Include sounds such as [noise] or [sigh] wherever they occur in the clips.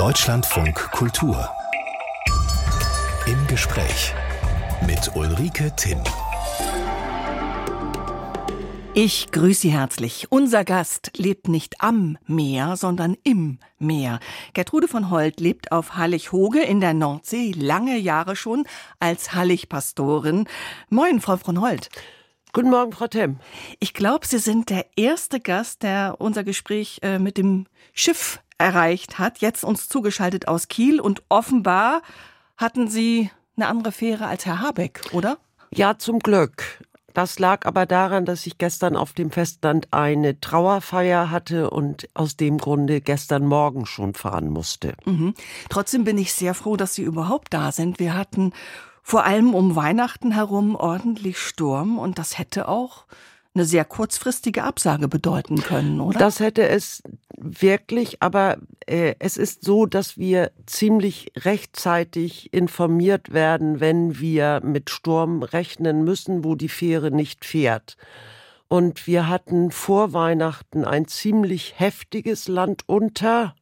Deutschlandfunk Kultur. Im Gespräch mit Ulrike Timm. Ich grüße Sie herzlich. Unser Gast lebt nicht am Meer, sondern im Meer. Gertrude von Holt lebt auf Hallig-Hoge in der Nordsee lange Jahre schon als Hallig-Pastorin. Moin, Frau von Holt. Guten Morgen, Frau Temm. Ich glaube, Sie sind der erste Gast, der unser Gespräch äh, mit dem Schiff erreicht hat. Jetzt uns zugeschaltet aus Kiel und offenbar hatten Sie eine andere Fähre als Herr Habeck, oder? Ja, zum Glück. Das lag aber daran, dass ich gestern auf dem Festland eine Trauerfeier hatte und aus dem Grunde gestern Morgen schon fahren musste. Mhm. Trotzdem bin ich sehr froh, dass Sie überhaupt da sind. Wir hatten vor allem um Weihnachten herum ordentlich Sturm und das hätte auch eine sehr kurzfristige Absage bedeuten können, oder? Das hätte es wirklich, aber äh, es ist so, dass wir ziemlich rechtzeitig informiert werden, wenn wir mit Sturm rechnen müssen, wo die Fähre nicht fährt. Und wir hatten vor Weihnachten ein ziemlich heftiges Land unter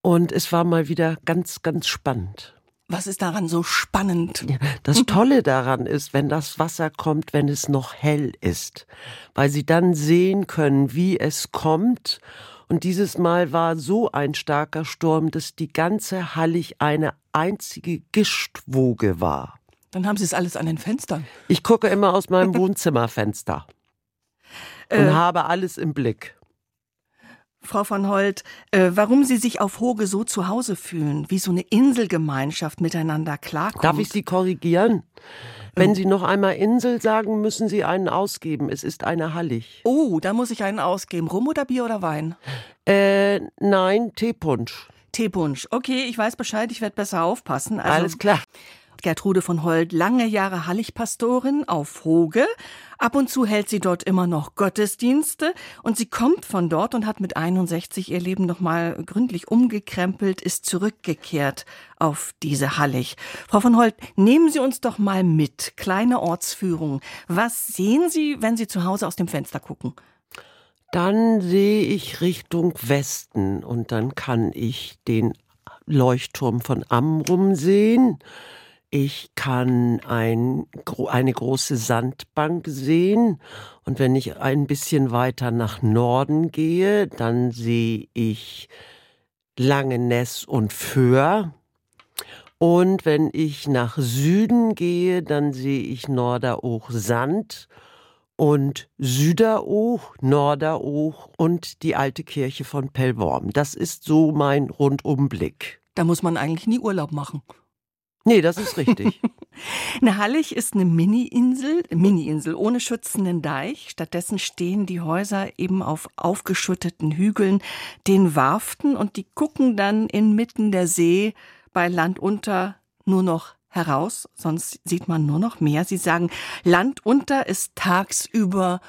und es war mal wieder ganz, ganz spannend. Was ist daran so spannend? Das Tolle daran ist, wenn das Wasser kommt, wenn es noch hell ist, weil sie dann sehen können, wie es kommt. Und dieses Mal war so ein starker Sturm, dass die ganze Hallig eine einzige Gischtwoge war. Dann haben Sie es alles an den Fenstern. Ich gucke immer aus meinem [laughs] Wohnzimmerfenster und äh, habe alles im Blick. Frau von Holt, äh, warum Sie sich auf Hoge so zu Hause fühlen, wie so eine Inselgemeinschaft miteinander klarkommt. Darf ich Sie korrigieren? Wenn Sie noch einmal Insel sagen, müssen Sie einen ausgeben. Es ist eine Hallig. Oh, da muss ich einen ausgeben. Rum oder Bier oder Wein? Äh, nein, Teepunsch. Teepunsch. Okay, ich weiß Bescheid, ich werde besser aufpassen. Also, Alles klar. Gertrude von Holt, lange Jahre Halligpastorin auf Hoge. Ab und zu hält sie dort immer noch Gottesdienste und sie kommt von dort und hat mit 61 ihr Leben nochmal gründlich umgekrempelt, ist zurückgekehrt auf diese Hallig. Frau von Holt, nehmen Sie uns doch mal mit. Kleine Ortsführung. Was sehen Sie, wenn Sie zu Hause aus dem Fenster gucken? Dann sehe ich Richtung Westen und dann kann ich den Leuchtturm von Amrum sehen. Ich kann ein, eine große Sandbank sehen und wenn ich ein bisschen weiter nach Norden gehe, dann sehe ich Langeness und Föhr. Und wenn ich nach Süden gehe, dann sehe ich Norderoch Sand und Süderoch, Norderoch und die alte Kirche von Pellworm. Das ist so mein Rundumblick. Da muss man eigentlich nie Urlaub machen. Nee, das ist richtig. [laughs] eine Hallig ist eine Mini-Insel, Mini-Insel ohne schützenden Deich. Stattdessen stehen die Häuser eben auf aufgeschütteten Hügeln, den Warften und die gucken dann inmitten der See bei Land unter nur noch heraus, sonst sieht man nur noch mehr. Sie sagen, Land unter ist tagsüber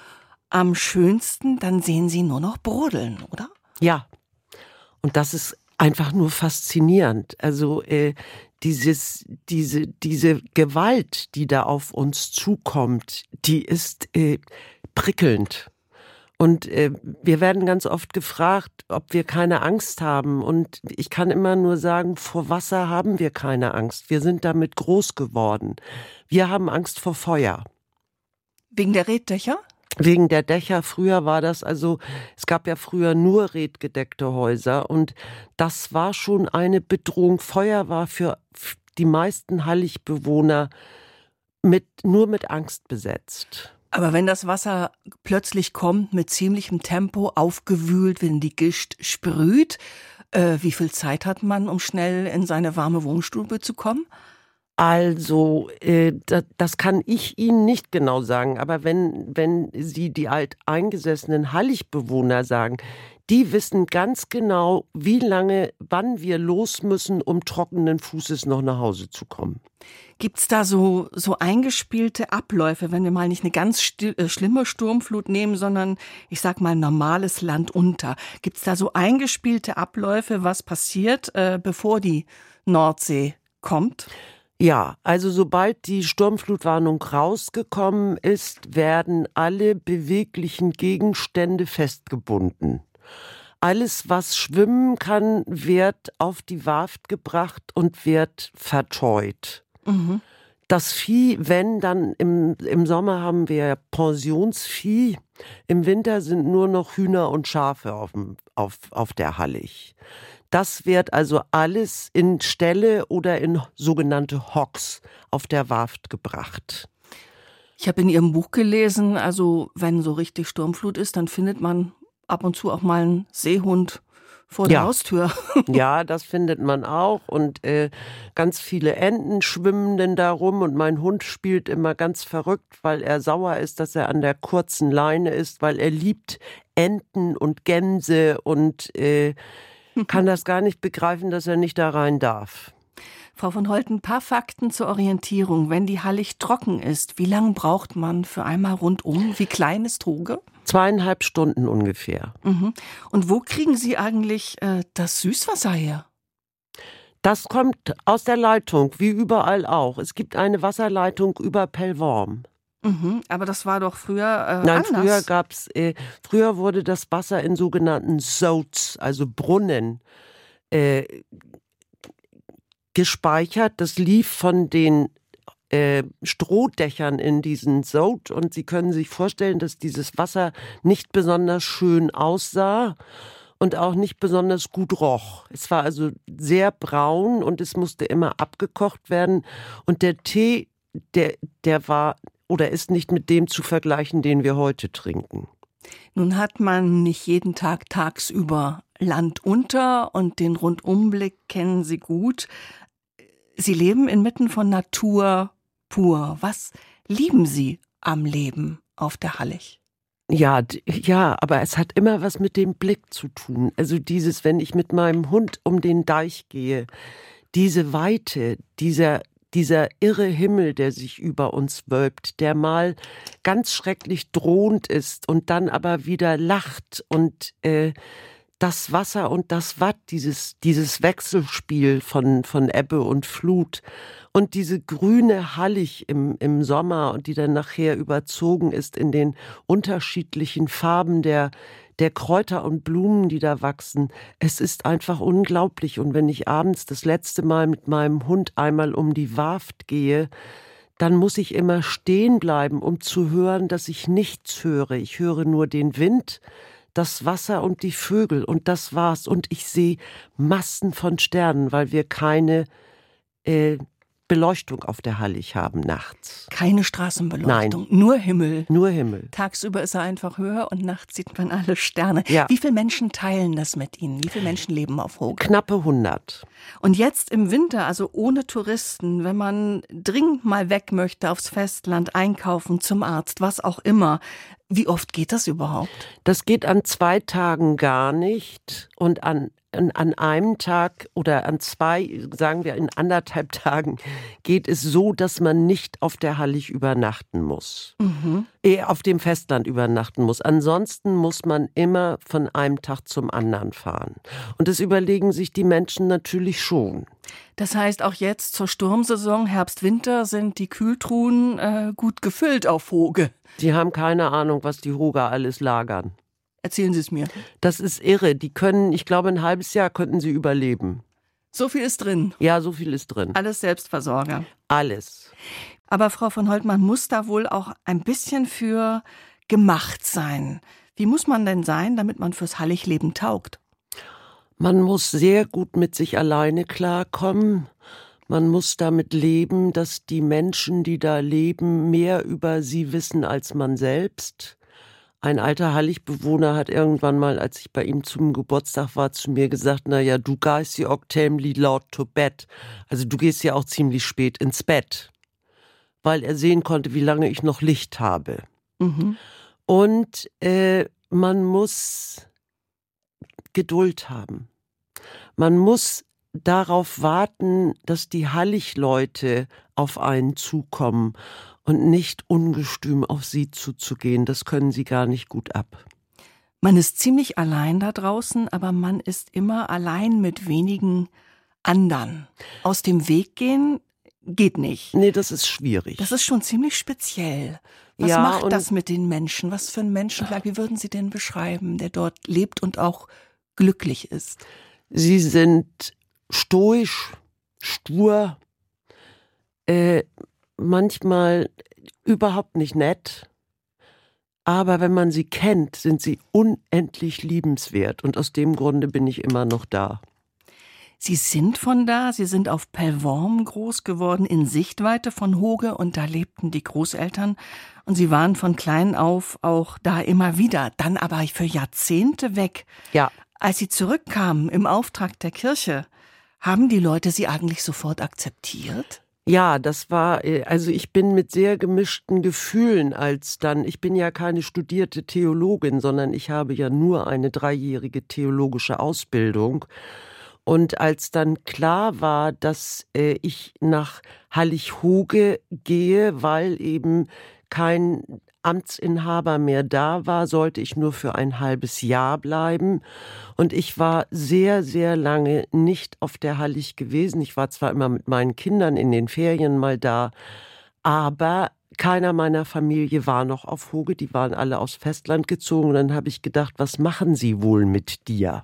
am schönsten, dann sehen Sie nur noch brodeln, oder? Ja. Und das ist einfach nur faszinierend. Also äh, dieses, diese, diese Gewalt, die da auf uns zukommt, die ist äh, prickelnd. Und äh, wir werden ganz oft gefragt, ob wir keine Angst haben. Und ich kann immer nur sagen, vor Wasser haben wir keine Angst. Wir sind damit groß geworden. Wir haben Angst vor Feuer. Wegen der Reddächer? Wegen der Dächer. Früher war das also, es gab ja früher nur redgedeckte Häuser und das war schon eine Bedrohung. Feuer war für die meisten Halligbewohner mit, nur mit Angst besetzt. Aber wenn das Wasser plötzlich kommt mit ziemlichem Tempo, aufgewühlt, wenn die Gischt sprüht, äh, wie viel Zeit hat man, um schnell in seine warme Wohnstube zu kommen? Also, äh, das, kann ich Ihnen nicht genau sagen, aber wenn, wenn Sie die alteingesessenen Halligbewohner sagen, die wissen ganz genau, wie lange, wann wir los müssen, um trockenen Fußes noch nach Hause zu kommen. Gibt's da so, so eingespielte Abläufe, wenn wir mal nicht eine ganz äh, schlimme Sturmflut nehmen, sondern ich sag mal normales Land unter? Gibt's da so eingespielte Abläufe, was passiert, äh, bevor die Nordsee kommt? Ja, also sobald die Sturmflutwarnung rausgekommen ist, werden alle beweglichen Gegenstände festgebunden. Alles, was schwimmen kann, wird auf die Warft gebracht und wird verteut. Mhm. Das Vieh, wenn dann im, im Sommer haben wir Pensionsvieh, im Winter sind nur noch Hühner und Schafe auf, auf, auf der Hallig. Das wird also alles in Ställe oder in sogenannte Hocks auf der Warft gebracht. Ich habe in Ihrem Buch gelesen, also wenn so richtig Sturmflut ist, dann findet man ab und zu auch mal einen Seehund vor der Haustür. [laughs] ja, das findet man auch. Und äh, ganz viele Enten schwimmen denn da rum. Und mein Hund spielt immer ganz verrückt, weil er sauer ist, dass er an der kurzen Leine ist, weil er liebt Enten und Gänse und äh, kann das gar nicht begreifen, dass er nicht da rein darf. Frau von Holt, ein paar Fakten zur Orientierung. Wenn die Hallig trocken ist, wie lange braucht man für einmal rundum? Wie klein ist Hoge? Zweieinhalb Stunden ungefähr. Mhm. Und wo kriegen Sie eigentlich äh, das Süßwasser her? Das kommt aus der Leitung, wie überall auch. Es gibt eine Wasserleitung über Pellworm. Mhm, aber das war doch früher äh, Nein, anders. früher gab's, äh, früher wurde das Wasser in sogenannten Soats, also Brunnen, äh, gespeichert. Das lief von den äh, Strohdächern in diesen Sod und Sie können sich vorstellen, dass dieses Wasser nicht besonders schön aussah und auch nicht besonders gut roch. Es war also sehr braun und es musste immer abgekocht werden und der Tee, der, der war oder ist nicht mit dem zu vergleichen, den wir heute trinken. Nun hat man nicht jeden Tag tagsüber Land unter und den Rundumblick kennen Sie gut. Sie leben inmitten von Natur pur. Was lieben Sie am Leben auf der Hallig? Ja, ja, aber es hat immer was mit dem Blick zu tun. Also dieses, wenn ich mit meinem Hund um den Deich gehe, diese Weite, dieser, dieser irre Himmel, der sich über uns wölbt, der mal ganz schrecklich drohend ist und dann aber wieder lacht und äh, das Wasser und das Watt, dieses, dieses Wechselspiel von, von Ebbe und Flut und diese grüne Hallig im, im Sommer und die dann nachher überzogen ist in den unterschiedlichen Farben der, der Kräuter und Blumen, die da wachsen. Es ist einfach unglaublich. Und wenn ich abends das letzte Mal mit meinem Hund einmal um die Warft gehe, dann muss ich immer stehen bleiben, um zu hören, dass ich nichts höre. Ich höre nur den Wind, das Wasser und die Vögel und das war's. Und ich sehe Massen von Sternen, weil wir keine äh, Beleuchtung auf der Hallig haben nachts. Keine Straßenbeleuchtung, Nein. nur Himmel. Nur Himmel. Tagsüber ist er einfach höher und nachts sieht man alle Sterne. Ja. Wie viele Menschen teilen das mit Ihnen? Wie viele Menschen leben auf Hoge? Knappe 100. Und jetzt im Winter, also ohne Touristen, wenn man dringend mal weg möchte aufs Festland, einkaufen, zum Arzt, was auch immer, wie oft geht das überhaupt? Das geht an zwei Tagen gar nicht und an an, an einem Tag oder an zwei, sagen wir in anderthalb [laughs] Tagen, geht es so, dass man nicht auf der Hallig übernachten muss. Mhm. Eh, auf dem Festland übernachten muss. Ansonsten muss man immer von einem Tag zum anderen fahren. Und das überlegen sich die Menschen natürlich schon. Das heißt, auch jetzt zur Sturmsaison, Herbst, Winter, sind die Kühltruhen äh, gut gefüllt auf Hoge. Sie haben keine Ahnung, was die Hoge alles lagern. Erzählen Sie es mir. Das ist irre. Die können, ich glaube, ein halbes Jahr könnten sie überleben. So viel ist drin. Ja, so viel ist drin. Alles Selbstversorger. Alles. Aber Frau von Holtmann muss da wohl auch ein bisschen für gemacht sein. Wie muss man denn sein, damit man fürs Halligleben taugt? Man muss sehr gut mit sich alleine klarkommen. Man muss damit leben, dass die Menschen, die da leben, mehr über sie wissen als man selbst. Ein alter Halligbewohner hat irgendwann mal, als ich bei ihm zum Geburtstag war, zu mir gesagt, na ja, du gehst ja auch ziemlich laut to bed. Also du gehst ja auch ziemlich spät ins Bett. Weil er sehen konnte, wie lange ich noch Licht habe. Mhm. Und äh, man muss Geduld haben. Man muss darauf warten, dass die Halligleute auf einen zukommen und nicht ungestüm auf sie zuzugehen. Das können sie gar nicht gut ab. Man ist ziemlich allein da draußen, aber man ist immer allein mit wenigen anderen. Aus dem Weg gehen geht nicht. Nee, das ist schwierig. Das ist schon ziemlich speziell. Was ja, macht das mit den Menschen? Was für ein Menschenschlag? Wie würden Sie den beschreiben, der dort lebt und auch glücklich ist? Sie sind stoisch, stur, äh, manchmal überhaupt nicht nett. Aber wenn man sie kennt, sind sie unendlich liebenswert. Und aus dem Grunde bin ich immer noch da. Sie sind von da, Sie sind auf Pellworm groß geworden, in Sichtweite von Hoge, und da lebten die Großeltern. Und Sie waren von klein auf auch da immer wieder, dann aber für Jahrzehnte weg. Ja. Als Sie zurückkamen im Auftrag der Kirche, haben die Leute Sie eigentlich sofort akzeptiert? Ja, das war, äh, also ich bin mit sehr gemischten Gefühlen als dann, ich bin ja keine studierte Theologin, sondern ich habe ja nur eine dreijährige theologische Ausbildung. Und als dann klar war, dass äh, ich nach Hallig-Hoge gehe, weil eben kein Amtsinhaber mehr da war, sollte ich nur für ein halbes Jahr bleiben. Und ich war sehr, sehr lange nicht auf der Hallig gewesen. Ich war zwar immer mit meinen Kindern in den Ferien mal da, aber keiner meiner Familie war noch auf Hoge. Die waren alle aus Festland gezogen. Und dann habe ich gedacht, was machen sie wohl mit dir?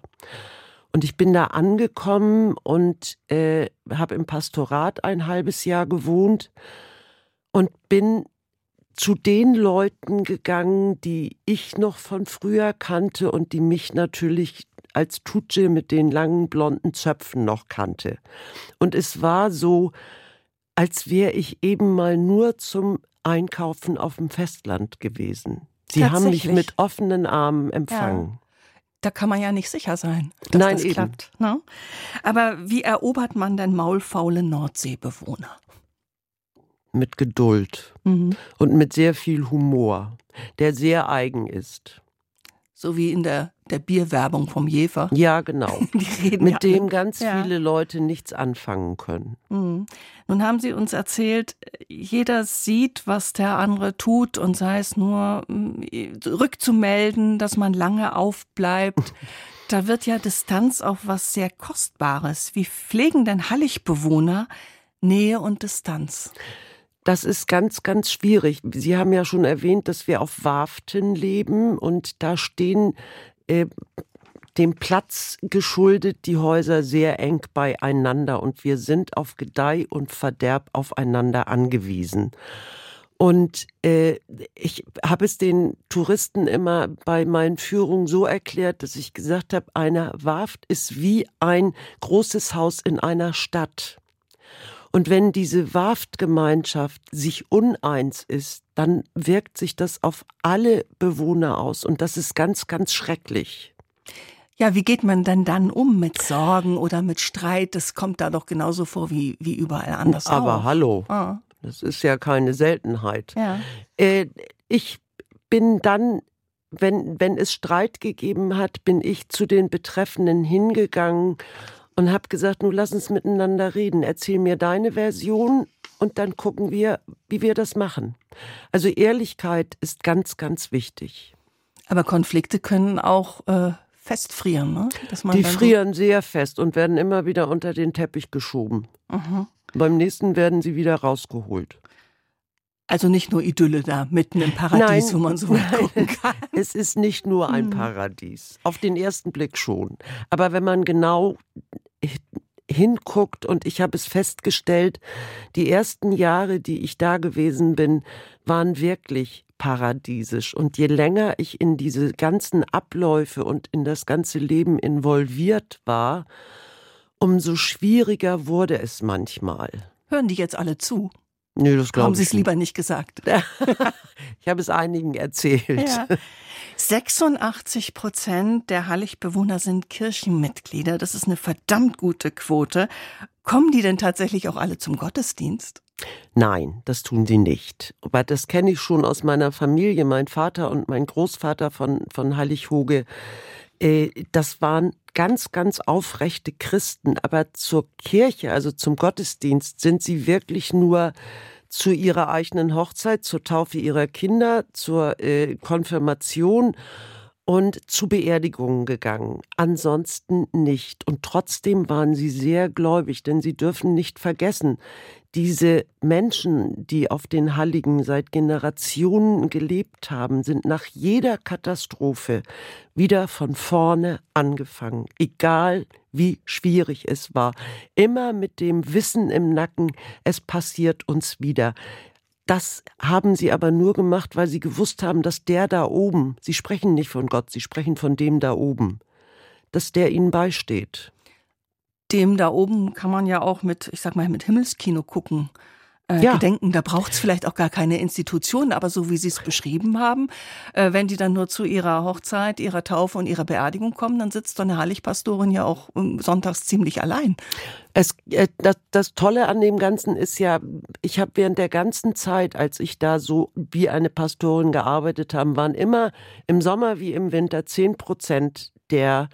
Und ich bin da angekommen und äh, habe im Pastorat ein halbes Jahr gewohnt und bin zu den Leuten gegangen, die ich noch von früher kannte und die mich natürlich als Tutsche mit den langen blonden Zöpfen noch kannte. Und es war so, als wäre ich eben mal nur zum Einkaufen auf dem Festland gewesen. Sie haben mich mit offenen Armen empfangen. Ja da kann man ja nicht sicher sein, dass Nein, das klappt. Ne? Aber wie erobert man denn maulfaule Nordseebewohner? Mit Geduld mhm. und mit sehr viel Humor, der sehr eigen ist. So wie in der, der Bierwerbung vom Jefer. Ja, genau. [laughs] Mit ja dem ganz ja. viele Leute nichts anfangen können. Mhm. Nun haben Sie uns erzählt, jeder sieht, was der andere tut und sei es nur mm, rückzumelden, dass man lange aufbleibt. [laughs] da wird ja Distanz auch was sehr Kostbares. Wie pflegen denn Halligbewohner Nähe und Distanz? Das ist ganz, ganz schwierig. Sie haben ja schon erwähnt, dass wir auf Warften leben und da stehen äh, dem Platz geschuldet die Häuser sehr eng beieinander und wir sind auf Gedeih und Verderb aufeinander angewiesen. Und äh, ich habe es den Touristen immer bei meinen Führungen so erklärt, dass ich gesagt habe, eine Warft ist wie ein großes Haus in einer Stadt. Und wenn diese Warftgemeinschaft sich uneins ist, dann wirkt sich das auf alle Bewohner aus. Und das ist ganz, ganz schrecklich. Ja, wie geht man denn dann um mit Sorgen oder mit Streit? Das kommt da doch genauso vor wie, wie überall anders. Aber auch. hallo, ah. das ist ja keine Seltenheit. Ja. Äh, ich bin dann wenn, wenn es Streit gegeben hat, bin ich zu den Betreffenden hingegangen und habe gesagt, nun lass uns miteinander reden. Erzähl mir deine Version und dann gucken wir, wie wir das machen. Also Ehrlichkeit ist ganz, ganz wichtig. Aber Konflikte können auch äh, festfrieren, ne? Die frieren sehr fest und werden immer wieder unter den Teppich geschoben. Mhm. Beim nächsten werden sie wieder rausgeholt. Also nicht nur Idylle da mitten im Paradies, nein, wo man so weit gucken kann. [laughs] Es ist nicht nur ein hm. Paradies. Auf den ersten Blick schon. Aber wenn man genau hinguckt und ich habe es festgestellt, die ersten Jahre, die ich da gewesen bin, waren wirklich paradiesisch. Und je länger ich in diese ganzen Abläufe und in das ganze Leben involviert war, umso schwieriger wurde es manchmal. Hören die jetzt alle zu? Nee, das Haben Sie es lieber nicht gesagt? [laughs] ich habe es einigen erzählt. Ja. 86 Prozent der Halligbewohner sind Kirchenmitglieder. Das ist eine verdammt gute Quote. Kommen die denn tatsächlich auch alle zum Gottesdienst? Nein, das tun sie nicht. Aber das kenne ich schon aus meiner Familie. Mein Vater und mein Großvater von, von Hallig-Hoge, äh, das waren ganz, ganz aufrechte Christen. Aber zur Kirche, also zum Gottesdienst, sind sie wirklich nur zu ihrer eigenen Hochzeit, zur Taufe ihrer Kinder, zur äh, Konfirmation und zu Beerdigungen gegangen, ansonsten nicht. Und trotzdem waren sie sehr gläubig, denn sie dürfen nicht vergessen, diese Menschen, die auf den Halligen seit Generationen gelebt haben, sind nach jeder Katastrophe wieder von vorne angefangen, egal wie schwierig es war, immer mit dem Wissen im Nacken, es passiert uns wieder. Das haben sie aber nur gemacht, weil sie gewusst haben, dass der da oben, sie sprechen nicht von Gott, sie sprechen von dem da oben, dass der ihnen beisteht. Dem da oben kann man ja auch mit, ich sag mal, mit Himmelskino gucken äh, ja. gedenken. Da braucht es vielleicht auch gar keine Institution, aber so wie Sie es beschrieben haben, äh, wenn die dann nur zu ihrer Hochzeit, ihrer Taufe und ihrer Beerdigung kommen, dann sitzt so eine Heiligpastorin ja auch um, sonntags ziemlich allein. Es, äh, das, das Tolle an dem Ganzen ist ja, ich habe während der ganzen Zeit, als ich da so wie eine Pastorin gearbeitet habe, waren immer im Sommer wie im Winter zehn Prozent der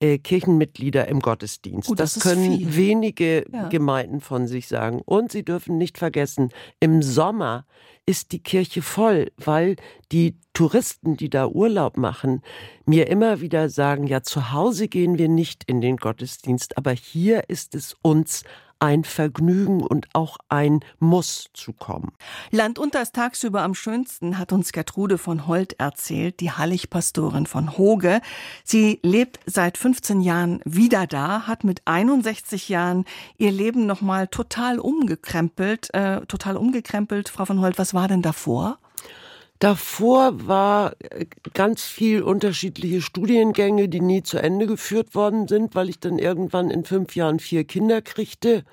äh, Kirchenmitglieder im Gottesdienst. Oh, das, das können viel. wenige ja. Gemeinden von sich sagen. Und Sie dürfen nicht vergessen, im Sommer ist die Kirche voll, weil die Touristen, die da Urlaub machen, mir immer wieder sagen, ja, zu Hause gehen wir nicht in den Gottesdienst, aber hier ist es uns ein Vergnügen und auch ein Muss zu kommen. Land unter ist tagsüber am schönsten, hat uns Gertrude von Holt erzählt, die Halligpastorin von Hoge. Sie lebt seit 15 Jahren wieder da, hat mit 61 Jahren ihr Leben nochmal total umgekrempelt, äh, total umgekrempelt. Frau von Holt, was war denn davor? Davor war äh, ganz viel unterschiedliche Studiengänge, die nie zu Ende geführt worden sind, weil ich dann irgendwann in fünf Jahren vier Kinder kriegte.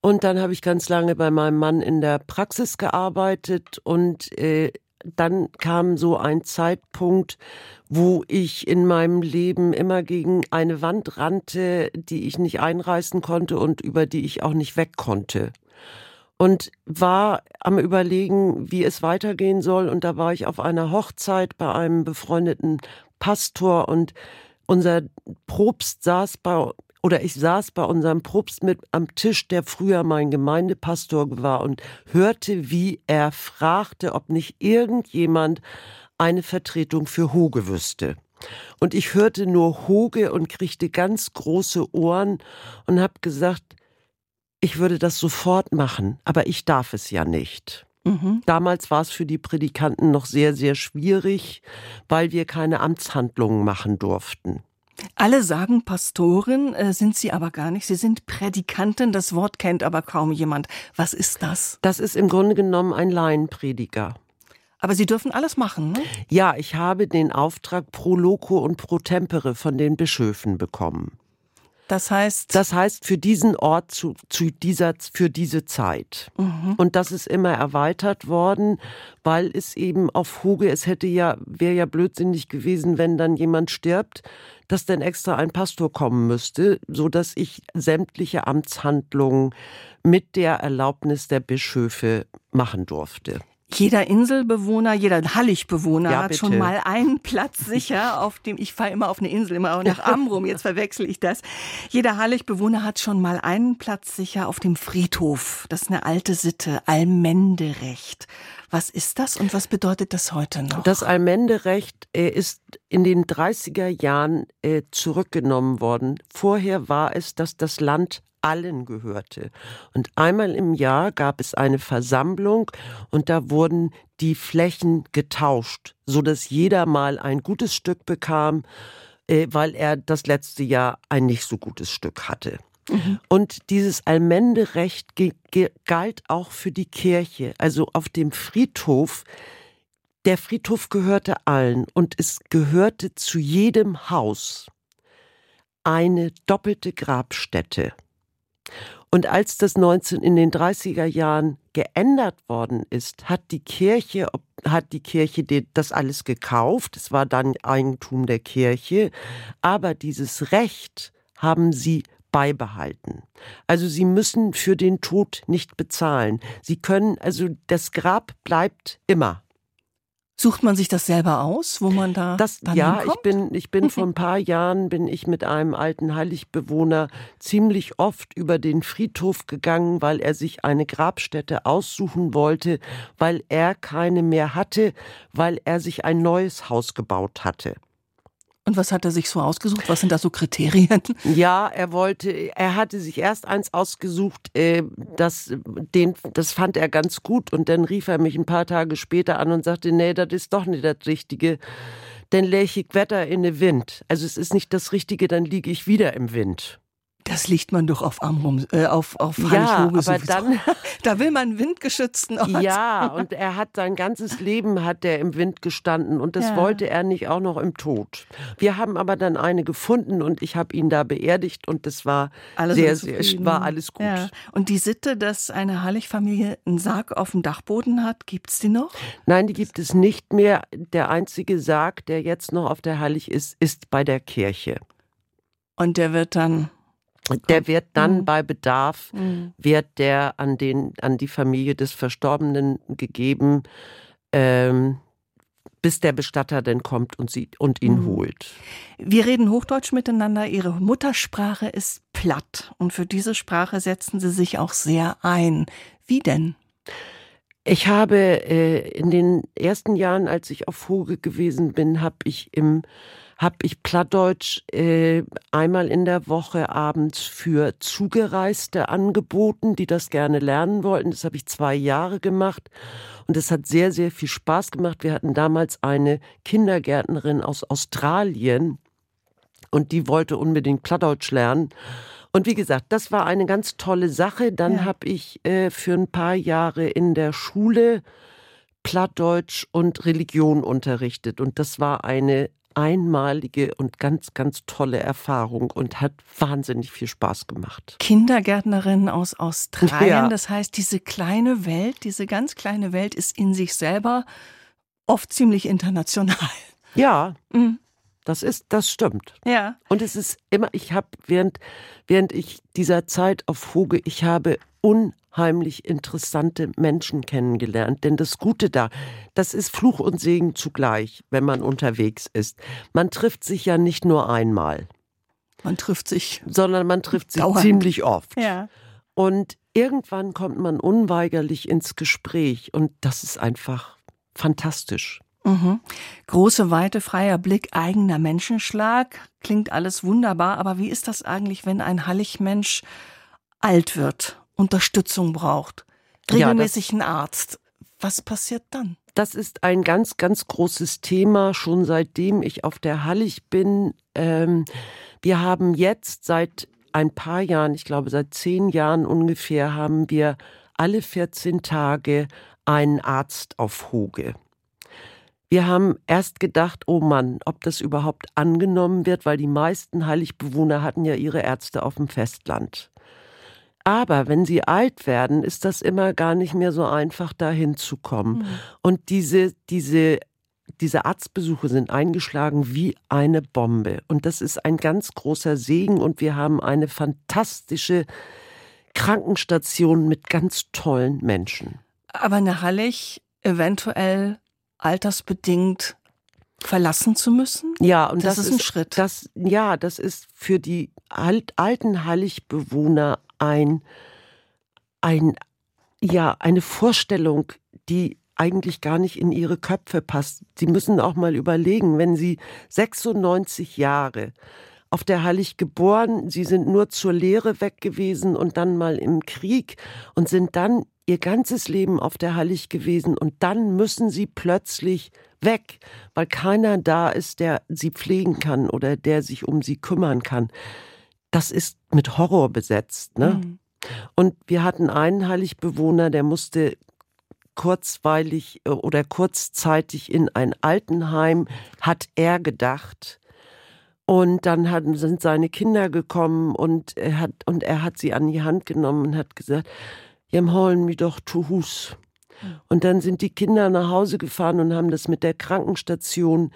Und dann habe ich ganz lange bei meinem Mann in der Praxis gearbeitet und äh, dann kam so ein Zeitpunkt, wo ich in meinem Leben immer gegen eine Wand rannte, die ich nicht einreißen konnte und über die ich auch nicht weg konnte und war am Überlegen, wie es weitergehen soll. Und da war ich auf einer Hochzeit bei einem befreundeten Pastor und unser Propst saß bei oder ich saß bei unserem Propst mit am Tisch, der früher mein Gemeindepastor war und hörte, wie er fragte, ob nicht irgendjemand eine Vertretung für Hoge wüsste. Und ich hörte nur Hoge und kriegte ganz große Ohren und habe gesagt, ich würde das sofort machen, aber ich darf es ja nicht. Mhm. Damals war es für die Predikanten noch sehr, sehr schwierig, weil wir keine Amtshandlungen machen durften. Alle sagen Pastorin, äh, sind sie aber gar nicht. Sie sind Predikantin, das Wort kennt aber kaum jemand. Was ist das? Das ist im Grunde genommen ein Laienprediger. Aber Sie dürfen alles machen, ne? Ja, ich habe den Auftrag pro loco und pro tempore von den Bischöfen bekommen. Das heißt? Das heißt für diesen Ort zu, zu dieser, für diese Zeit. Mhm. Und das ist immer erweitert worden, weil es eben auf Huge, es hätte ja, wäre ja blödsinnig gewesen, wenn dann jemand stirbt, dass dann extra ein Pastor kommen müsste, so dass ich sämtliche Amtshandlungen mit der Erlaubnis der Bischöfe machen durfte. Jeder Inselbewohner, jeder Halligbewohner ja, hat bitte. schon mal einen Platz sicher, auf dem ich fahre immer auf eine Insel, immer auch nach [laughs] Amrum, jetzt verwechsel ich das. Jeder Halligbewohner hat schon mal einen Platz sicher auf dem Friedhof. Das ist eine alte Sitte, Allmenderecht. Was ist das und was bedeutet das heute noch? Das Allmenderecht äh, ist in den 30er Jahren äh, zurückgenommen worden. Vorher war es, dass das Land allen gehörte. Und einmal im Jahr gab es eine Versammlung und da wurden die Flächen getauscht, so dass jeder mal ein gutes Stück bekam, äh, weil er das letzte Jahr ein nicht so gutes Stück hatte. Mhm. Und dieses Allmenderecht galt auch für die Kirche. Also auf dem Friedhof, der Friedhof gehörte allen und es gehörte zu jedem Haus eine doppelte Grabstätte. Und als das 19 in den 30er Jahren geändert worden ist, hat die Kirche, hat die Kirche das alles gekauft. Es war dann Eigentum der Kirche. Aber dieses Recht haben sie beibehalten. Also sie müssen für den Tod nicht bezahlen. Sie können, also das Grab bleibt immer. Sucht man sich das selber aus, wo man da das, Ja, hinkommt? ich bin, ich bin [laughs] vor ein paar Jahren bin ich mit einem alten Heiligbewohner ziemlich oft über den Friedhof gegangen, weil er sich eine Grabstätte aussuchen wollte, weil er keine mehr hatte, weil er sich ein neues Haus gebaut hatte. Und was hat er sich so ausgesucht? Was sind da so Kriterien? Ja, er wollte, er hatte sich erst eins ausgesucht, äh, das, den, das fand er ganz gut und dann rief er mich ein paar Tage später an und sagte, nee, das ist doch nicht das Richtige. Denn lächig Wetter in den Wind. Also es ist nicht das Richtige, dann liege ich wieder im Wind. Das liegt man doch auf Amrum, äh, auf, auf Ja, aber dann, [laughs] da will man windgeschützten Ort. Ja, und er hat sein ganzes Leben hat er im Wind gestanden und das Ja. wollte er nicht auch noch im Tod. Wir haben aber dann eine gefunden und ich habe ihn da beerdigt und das war Alle sehr, sehr, war alles gut. Ja. Und die Sitte, dass eine Hallig-Familie einen Sarg auf dem Dachboden hat, gibt's die noch? Nein, die gibt es nicht mehr. Der einzige Sarg, der jetzt noch auf der Hallig ist, ist bei der Kirche. Und der wird dann. Der wird dann Mhm. bei Bedarf, wird der an, den, an die Familie des Verstorbenen gegeben, ähm, bis der Bestatter dann kommt und, sie, und ihn Mhm. holt. Wir reden Hochdeutsch miteinander. Ihre Muttersprache ist platt. Und für diese Sprache setzen Sie sich auch sehr ein. Wie denn? Ich habe äh, in den ersten Jahren, als ich auf Hoge gewesen bin, habe ich im habe ich Plattdeutsch äh, einmal in der Woche abends für Zugereiste angeboten, die das gerne lernen wollten. Das habe ich zwei Jahre gemacht und es hat sehr, sehr viel Spaß gemacht. Wir hatten damals eine Kindergärtnerin aus Australien und die wollte unbedingt Plattdeutsch lernen. Und wie gesagt, das war eine ganz tolle Sache. Dann Ja. habe ich äh, für ein paar Jahre in der Schule Plattdeutsch und Religion unterrichtet. Und das war eine einmalige und ganz, ganz tolle Erfahrung und hat wahnsinnig viel Spaß gemacht. Kindergärtnerin aus Australien. [laughs] Ja. Das heißt, diese kleine Welt, diese ganz kleine Welt ist in sich selber oft ziemlich international. Ja, Mhm. das ist, das stimmt. Ja. Und es ist immer, ich habe während, während ich dieser Zeit auf Hoge, ich habe unheimlich interessante Menschen kennengelernt. Denn das Gute da, das ist Fluch und Segen zugleich, wenn man unterwegs ist. Man trifft sich ja nicht nur einmal, Man trifft sich. sondern man trifft sich Dauernd. ziemlich oft. Ja. Und irgendwann kommt man unweigerlich ins Gespräch und das ist einfach fantastisch. Mhm. Große, weite, freier Blick, eigener Menschenschlag. Klingt alles wunderbar, aber wie ist das eigentlich, wenn ein Halligmensch alt wird, Unterstützung braucht, Ja, regelmäßig einen Arzt? Was passiert dann? Das ist ein ganz, ganz großes Thema, schon seitdem ich auf der Hallig bin. Ähm, wir haben jetzt seit ein paar Jahren, ich glaube seit zehn Jahren ungefähr, haben wir alle 14 Tage einen Arzt auf Hoge. Wir haben erst gedacht, oh Mann, ob das überhaupt angenommen wird, weil die meisten Heiligbewohner hatten ja ihre Ärzte auf dem Festland. Aber wenn sie alt werden, ist das immer gar nicht mehr so einfach, da hinzukommen. Und diese, diese, diese Arztbesuche sind eingeschlagen wie eine Bombe. Und das ist ein ganz großer Segen. Und wir haben eine fantastische Krankenstation mit ganz tollen Menschen. Aber eine Hallig eventuell altersbedingt verlassen zu müssen? Ja, und Das das, ist ein Schritt. Das, ja, das ist für die alt, alten Halligbewohner ein, ein, ja, eine Vorstellung, die eigentlich gar nicht in ihre Köpfe passt. Sie müssen auch mal überlegen, wenn sie 96 Jahre auf der Hallig geboren, sie sind nur zur Lehre weg gewesen und dann mal im Krieg und sind dann ihr ganzes Leben auf der Hallig gewesen und dann müssen sie plötzlich weg, weil keiner da ist, der sie pflegen kann oder der sich um sie kümmern kann. Das ist mit Horror besetzt, ne? Mhm. Und wir hatten einen Heiligbewohner, der musste kurzweilig äh, oder kurzzeitig in ein Altenheim, hat er gedacht. Und dann hatten, sind seine Kinder gekommen und er hat, und er hat sie an die Hand genommen und hat gesagt, Jem holen mich doch zu Hus. Und dann sind die Kinder nach Hause gefahren und haben das mit der Krankenstation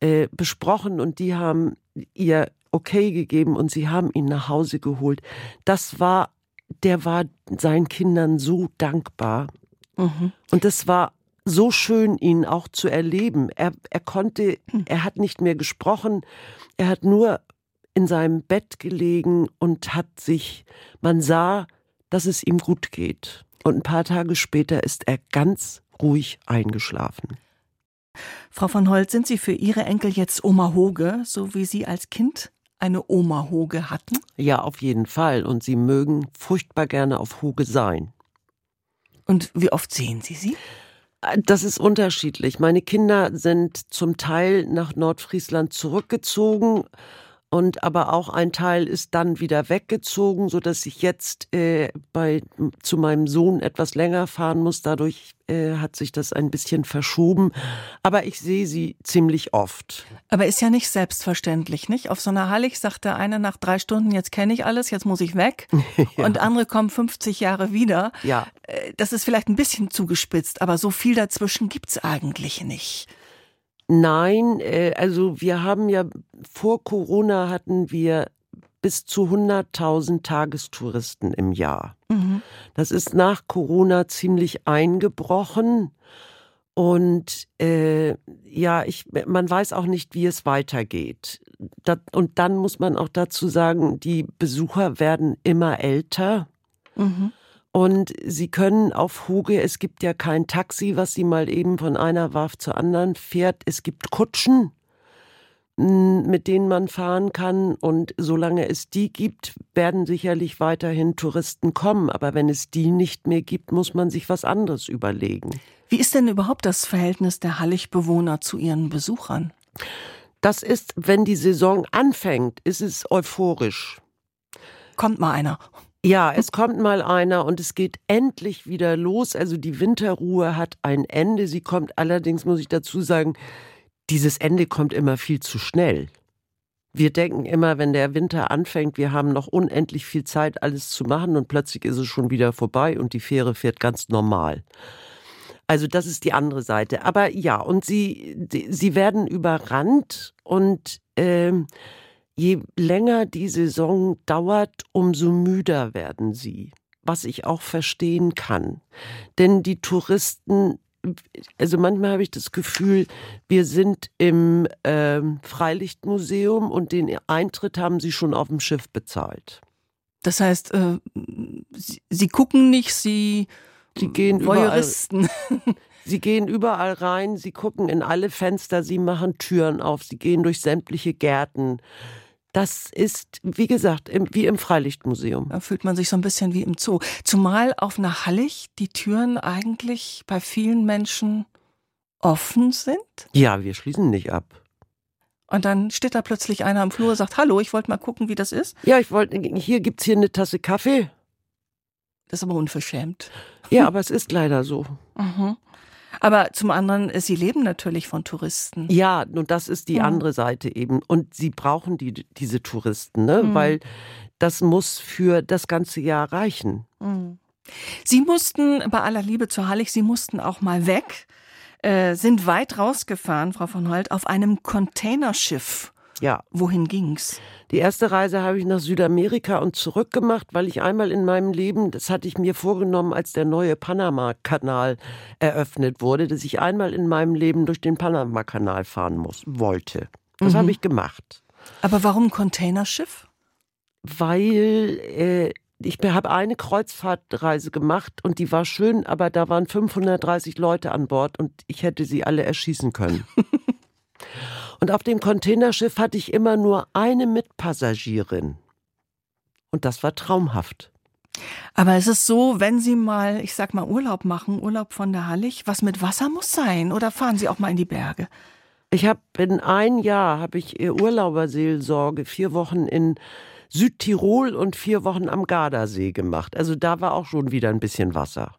äh, besprochen und die haben ihr okay gegeben und sie haben ihn nach Hause geholt. Das war, der war seinen Kindern so dankbar. Mhm. Und es war so schön, ihn auch zu erleben. Er, er konnte, er hat nicht mehr gesprochen, er hat nur in seinem Bett gelegen und hat sich, man sah, dass es ihm gut geht. Und ein paar Tage später ist er ganz ruhig eingeschlafen. Frau von Holt, sind Sie für Ihre Enkel jetzt Oma Hoge, so wie Sie als Kind eine Oma Hoge hatten? Ja, auf jeden Fall. Und sie mögen furchtbar gerne auf Hoge sein. Und wie oft sehen Sie sie? Das ist unterschiedlich. Meine Kinder sind zum Teil nach Nordfriesland zurückgezogen und aber auch ein Teil ist dann wieder weggezogen, so dass ich jetzt äh, bei zu meinem Sohn etwas länger fahren muss. Dadurch äh, hat sich das ein bisschen verschoben, aber ich sehe sie ziemlich oft. Aber ist ja nicht selbstverständlich, nicht? Auf so einer Hallig sagt der eine nach drei Stunden, jetzt kenne ich alles, jetzt muss ich weg, [laughs] ja. und andere kommen 50 Jahre wieder. Ja, äh, das ist vielleicht ein bisschen zugespitzt, aber so viel dazwischen gibt's eigentlich nicht. Nein, äh, also wir haben ja vor Corona hatten wir bis zu 100.000 Tagestouristen im Jahr. Mhm. Das ist nach Corona ziemlich eingebrochen. Und äh, ja, ich, man weiß auch nicht, wie es weitergeht. Das, und dann muss man auch dazu sagen, die Besucher werden immer älter. Mhm. Und sie können auf Hoge, es gibt ja kein Taxi, was sie mal eben von einer Warf zur anderen fährt. Es gibt Kutschen, mit denen man fahren kann. Und solange es die gibt, werden sicherlich weiterhin Touristen kommen. Aber wenn es die nicht mehr gibt, muss man sich was anderes überlegen. Wie ist denn überhaupt das Verhältnis der Halligbewohner zu ihren Besuchern? Das ist, wenn die Saison anfängt, ist es euphorisch. Kommt mal einer. Ja, es kommt mal einer und es geht endlich wieder los. Also die Winterruhe hat ein Ende. Sie kommt allerdings, muss ich dazu sagen, dieses Ende kommt immer viel zu schnell. Wir denken immer, wenn der Winter anfängt, wir haben noch unendlich viel Zeit, alles zu machen und plötzlich ist es schon wieder vorbei und die Fähre fährt ganz normal. Also das ist die andere Seite. Aber ja, und sie, sie werden überrannt und ähm, je länger die Saison dauert, umso müder werden sie, was ich auch verstehen kann. Denn die Touristen, also manchmal habe ich das Gefühl, wir sind im äh, Freilichtmuseum und den Eintritt haben sie schon auf dem Schiff bezahlt. Das heißt, äh, sie, sie, gucken nicht, sie, sie gehen Voyeuristen. überall. [laughs] Sie gehen überall rein, sie gucken in alle Fenster, sie machen Türen auf, sie gehen durch sämtliche Gärten. Das ist, wie gesagt, wie im Freilichtmuseum. Da fühlt man sich so ein bisschen wie im Zoo. Zumal auf einer Hallig die Türen eigentlich bei vielen Menschen offen sind. Ja, wir schließen nicht ab. Und dann steht da plötzlich einer am Flur und sagt, hallo, ich wollte mal gucken, wie das ist. Ja, ich wollte, hier gibt's hier eine Tasse Kaffee. Das ist aber unverschämt. Ja, aber es ist leider so. Mhm. Aber zum anderen, sie leben natürlich von Touristen. Ja, und das ist die mhm. andere Seite eben. Und sie brauchen die, diese Touristen, ne? Mhm. weil das muss für das ganze Jahr reichen. Mhm. Sie mussten, bei aller Liebe zu Hallig, Sie mussten auch mal weg, äh, sind weit rausgefahren, Frau von Holt, auf einem Containerschiff. Ja. Wohin ging's? Die erste Reise habe ich nach Südamerika und zurück gemacht, weil ich einmal in meinem Leben, das hatte ich mir vorgenommen, als der neue Panama-Kanal eröffnet wurde, dass ich einmal in meinem Leben durch den Panama-Kanal fahren muss, wollte. Das mhm. habe ich gemacht. Aber warum Containerschiff? Weil äh, ich habe eine Kreuzfahrtreise gemacht und die war schön, aber da waren 530 Leute an Bord und ich hätte sie alle erschießen können. [laughs] Und auf dem Containerschiff hatte ich immer nur eine Mitpassagierin. Und das war traumhaft. Aber es ist so, wenn Sie mal, ich sag mal, Urlaub machen, Urlaub von der Hallig, was mit Wasser muss sein? Oder fahren Sie auch mal in die Berge? Ich habe in ein Jahr habe ich Urlauberseelsorge vier Wochen in Südtirol und vier Wochen am Gardasee gemacht. Also da war auch schon wieder ein bisschen Wasser.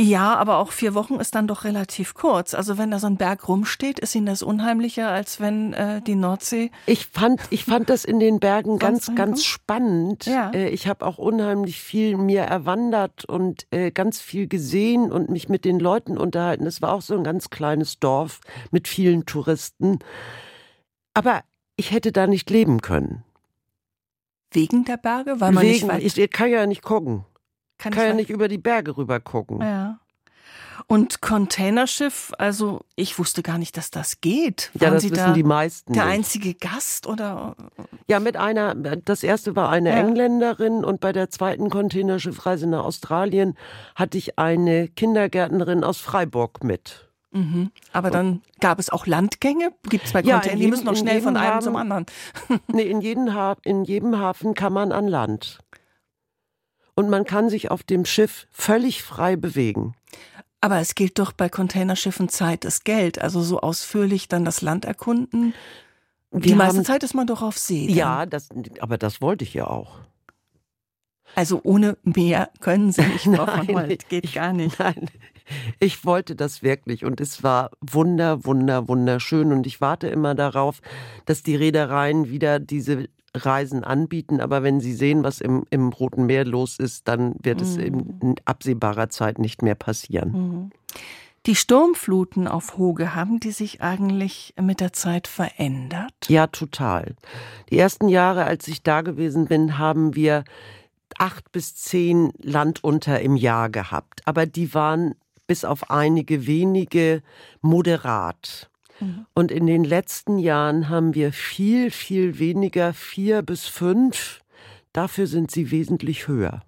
Ja, aber auch vier Wochen ist dann doch relativ kurz. Also wenn da so ein Berg rumsteht, ist Ihnen das unheimlicher, als wenn äh, die Nordsee. Ich fand, ich fand das in den Bergen ganz, ganz spannend. Ja. Äh, ich habe auch unheimlich viel mir erwandert und äh, ganz viel gesehen und mich mit den Leuten unterhalten. Es war auch so ein ganz kleines Dorf mit vielen Touristen. Aber ich hätte da nicht leben können. Wegen der Berge? Weil man Wegen, nicht ich, ich kann ja nicht gucken. Kann, kann ja nicht über die Berge rüber gucken. Ja. Und Containerschiff, also ich wusste gar nicht, dass das geht. Waren ja, das Sie wissen da die meisten. Der nicht. einzige Gast oder? Ja, mit einer, das erste war eine ja. Engländerin und bei der zweiten Containerschiffreise nach Australien hatte ich eine Kindergärtnerin aus Freiburg mit. Mhm. Aber dann gab es auch Landgänge? Gibt es bei Ja, in die jedem- müssen noch schnell von jedem einem haben- zum anderen. [laughs] Nee, in, jeden ha in jedem Hafen kann man an Land. Und man kann sich auf dem Schiff völlig frei bewegen. Aber es gilt doch bei Containerschiffen Zeit ist Geld. Also so ausführlich dann das Land erkunden. Die Wir meiste haben- Zeit ist man doch auf See. dann. Ja, das, aber das wollte ich ja auch. Also ohne Meer können Sie nicht, [laughs] Nein, Holt. Geht ich- gar nicht. Nein, ich wollte das wirklich und es war wunder, wunder, wunderschön und ich warte immer darauf, dass die Reedereien wieder diese Reisen anbieten, aber wenn sie sehen, was im, im Roten Meer los ist, dann wird es in, in absehbarer Zeit nicht mehr passieren. Die Sturmfluten auf Hoge, haben die sich eigentlich mit der Zeit verändert? Ja, total. Die ersten Jahre, als ich da gewesen bin, haben wir acht bis zehn Landunter im Jahr gehabt. Aber die waren bis auf einige wenige moderat. Und in den letzten Jahren haben wir viel, viel weniger, vier bis fünf. Dafür sind sie wesentlich höher.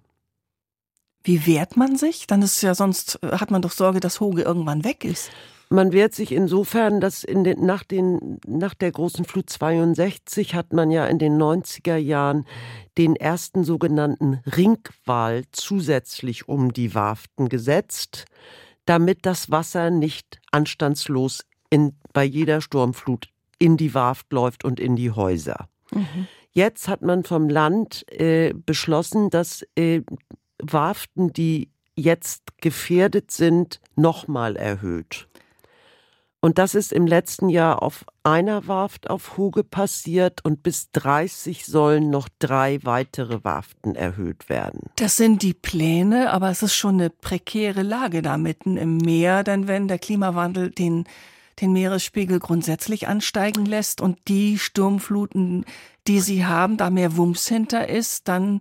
Wie wehrt man sich? Dann ist ja sonst, äh, hat man doch Sorge, dass Hoge irgendwann weg ist. Man wehrt sich insofern, dass in den, nach, den, nach der großen Flut 62 hat man ja in den 90er Jahren den ersten sogenannten Ringwall zusätzlich um die Warften gesetzt, damit das Wasser nicht anstandslos in, bei jeder Sturmflut in die Warft läuft und in die Häuser. Jetzt hat man vom Land äh, beschlossen, dass äh, Warften, die jetzt gefährdet sind, nochmal erhöht. Und das ist im letzten Jahr auf einer Warft auf Hoge passiert und bis 30 sollen noch drei weitere Warften erhöht werden. Das sind die Pläne, aber es ist schon eine prekäre Lage da mitten im Meer, denn wenn der Klimawandel den, den Meeresspiegel grundsätzlich ansteigen lässt und die Sturmfluten, die sie haben, da mehr Wumms hinter ist, dann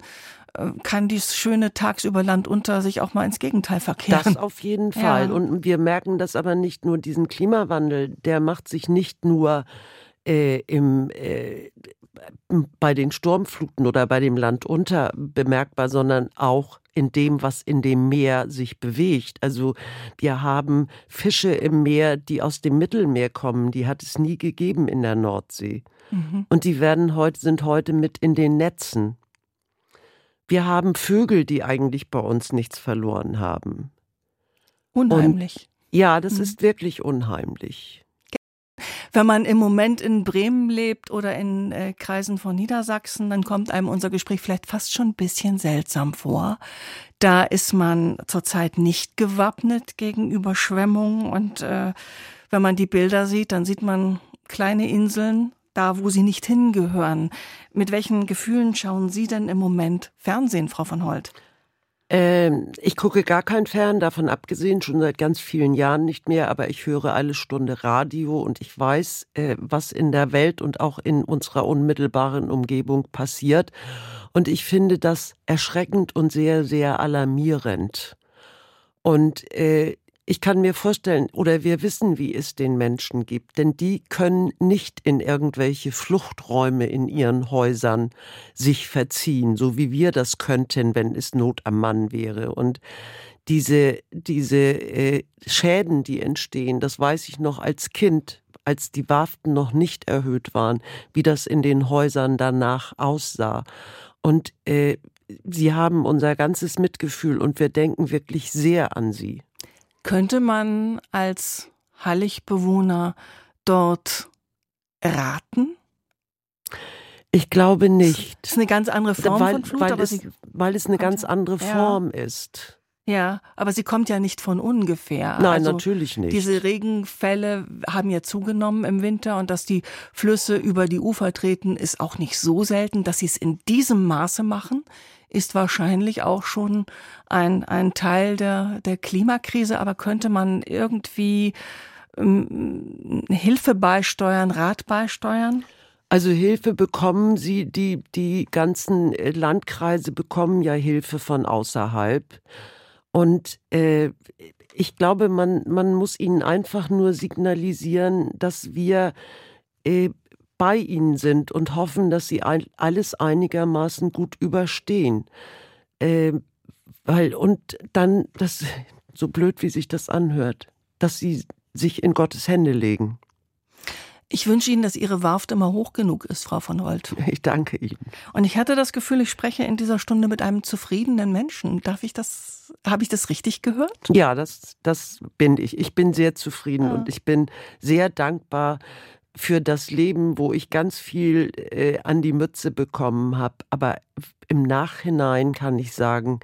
äh, kann dies schöne tagsüber Land unter sich auch mal ins Gegenteil verkehren. Das auf jeden Fall. Ja. Und wir merken das aber nicht nur diesen Klimawandel, der macht sich nicht nur äh, im, äh, bei den Sturmfluten oder bei dem Land unter bemerkbar, sondern auch in dem, was in dem Meer sich bewegt. Also wir haben Fische im Meer, die aus dem Mittelmeer kommen, die hat es nie gegeben in der Nordsee. Und die werden heute, sind heute mit in den Netzen. Wir haben Vögel, die eigentlich bei uns nichts verloren haben. Unheimlich. Ja, das ist wirklich unheimlich. Wenn man im Moment in Bremen lebt oder in äh, Kreisen von Niedersachsen, dann kommt einem unser Gespräch vielleicht fast schon ein bisschen seltsam vor. Da ist man zurzeit nicht gewappnet gegen Überschwemmungen und äh, wenn man die Bilder sieht, dann sieht man kleine Inseln, da wo sie nicht hingehören. Mit welchen Gefühlen schauen Sie denn im Moment Fernsehen, Frau von Holt? Ähm, ich gucke gar kein Fern, davon abgesehen, schon seit ganz vielen Jahren nicht mehr, aber ich höre alle Stunde Radio und ich weiß, äh, was in der Welt und auch in unserer unmittelbaren Umgebung passiert. Und ich finde das erschreckend und sehr, sehr alarmierend. Und äh, ich kann mir vorstellen, oder wir wissen, wie es den Menschen gibt, denn die können nicht in irgendwelche Fluchträume in ihren Häusern sich verziehen, so wie wir das könnten, wenn es Not am Mann wäre. Und diese, diese äh, Schäden, die entstehen, das weiß ich noch als Kind, als die Warften noch nicht erhöht waren, wie das in den Häusern danach aussah. Und äh, sie haben unser ganzes Mitgefühl und wir denken wirklich sehr an sie. Könnte man als Halligbewohner dort raten? Ich glaube nicht. Das ist eine ganz andere Form weil, von Flut, weil, es, weil es eine ganz andere Ja. Form ist. ja, aber sie kommt ja nicht von ungefähr. Nein, also, natürlich nicht. Diese Regenfälle haben ja zugenommen im Winter und dass die Flüsse über die Ufer treten, ist auch nicht so selten. Dass sie es in diesem Maße machen, ist wahrscheinlich auch schon ein, ein Teil der, der Klimakrise. Aber könnte man irgendwie ähm, Hilfe beisteuern, Rat beisteuern? Also Hilfe bekommen sie, die, die ganzen Landkreise bekommen ja Hilfe von außerhalb. Und äh, ich glaube, man, man muss ihnen einfach nur signalisieren, dass wir äh, bei ihnen sind und hoffen, dass sie ein, alles einigermaßen gut überstehen. Äh, weil, und dann, das, [laughs] so blöd wie sich das anhört, dass sie sich in Gottes Hände legen. Ich wünsche Ihnen, dass Ihre Warft immer hoch genug ist, Frau von Holt. [laughs] Ich danke Ihnen. Und ich hatte das Gefühl, ich spreche in dieser Stunde mit einem zufriedenen Menschen. Darf ich das, habe ich das richtig gehört? Ja, das, das bin ich. Ich bin sehr zufrieden ja. und ich bin sehr dankbar für das Leben, wo ich ganz viel äh, an die Mütze bekommen habe. Aber im Nachhinein kann ich sagen,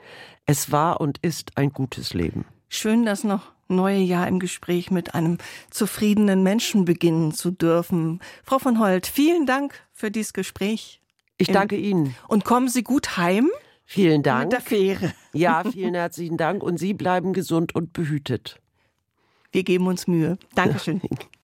es war und ist ein gutes Leben. Schön, dass noch neue Jahr im Gespräch mit einem zufriedenen Menschen beginnen zu dürfen. Frau von Holt, vielen Dank für dieses Gespräch. Ich danke Ihnen. Und kommen Sie gut heim. Vielen Dank. Mit der Fähre. Ja, [laughs] vielen herzlichen Dank. Und Sie bleiben gesund und behütet. Wir geben uns Mühe. Dankeschön. [laughs]